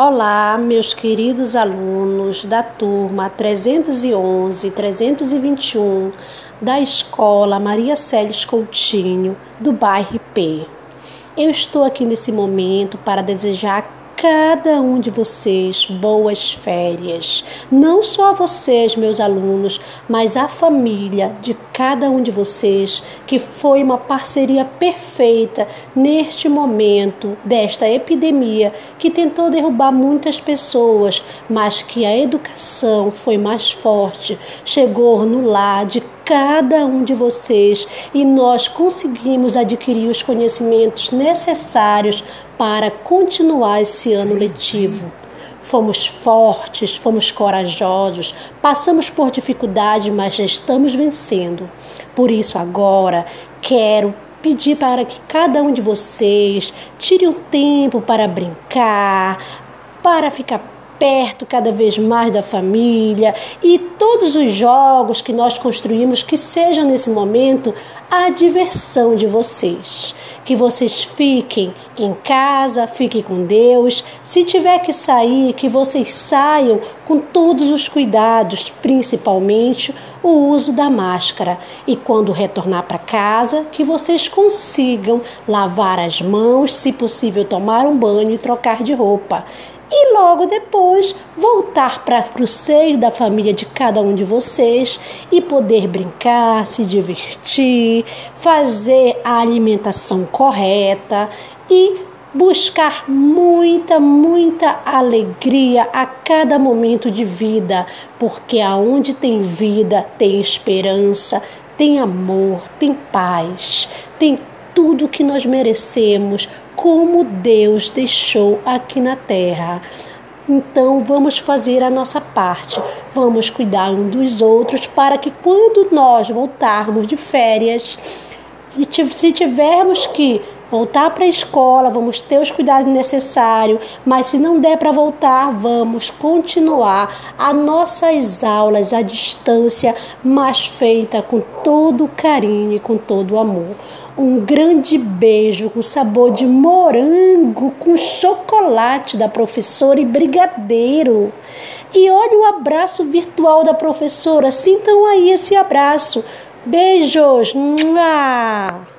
Olá, meus queridos alunos da turma 311 321 da Escola Maria Célis Coutinho, do bairro IP. Eu estou aqui nesse momento para desejar cada um de vocês boas férias. Não só a vocês, meus alunos, mas a família de cada um de vocês, que foi uma parceria perfeita neste momento desta epidemia que tentou derrubar muitas pessoas, mas que a educação foi mais forte, chegou no lar de cada um de vocês e nós conseguimos adquirir os conhecimentos necessários para continuar esse ano letivo. Fomos fortes, fomos corajosos, passamos por dificuldades, mas já estamos vencendo. Por isso, agora quero pedir para que cada um de vocês tire um tempo para brincar, para ficar perto cada vez mais da família e todos os jogos que nós construímos que sejam nesse momento a diversão de vocês. Que vocês fiquem em casa, fiquem com Deus. Se tiver que sair, que vocês saiam com todos os cuidados, principalmente o uso da máscara. E quando retornar para casa, que vocês consigam lavar as mãos, se possível tomar um banho e trocar de roupa e logo depois voltar para o seio da família de cada um de vocês e poder brincar, se divertir, fazer a alimentação correta e buscar muita, muita alegria a cada momento de vida, porque aonde tem vida, tem esperança, tem amor, tem paz, tem tudo que nós merecemos, como Deus deixou aqui na terra. Então vamos fazer a nossa parte, vamos cuidar um dos outros para que quando nós voltarmos de férias, se tivermos que voltar para a escola, vamos ter os cuidados necessários, mas se não der para voltar, vamos continuar as nossas aulas à distância, mas feita com todo carinho e com todo amor. Um grande beijo com sabor de morango com chocolate da professora e brigadeiro. E olha o abraço virtual da professora. Sintam aí esse abraço. Beijos. Mua!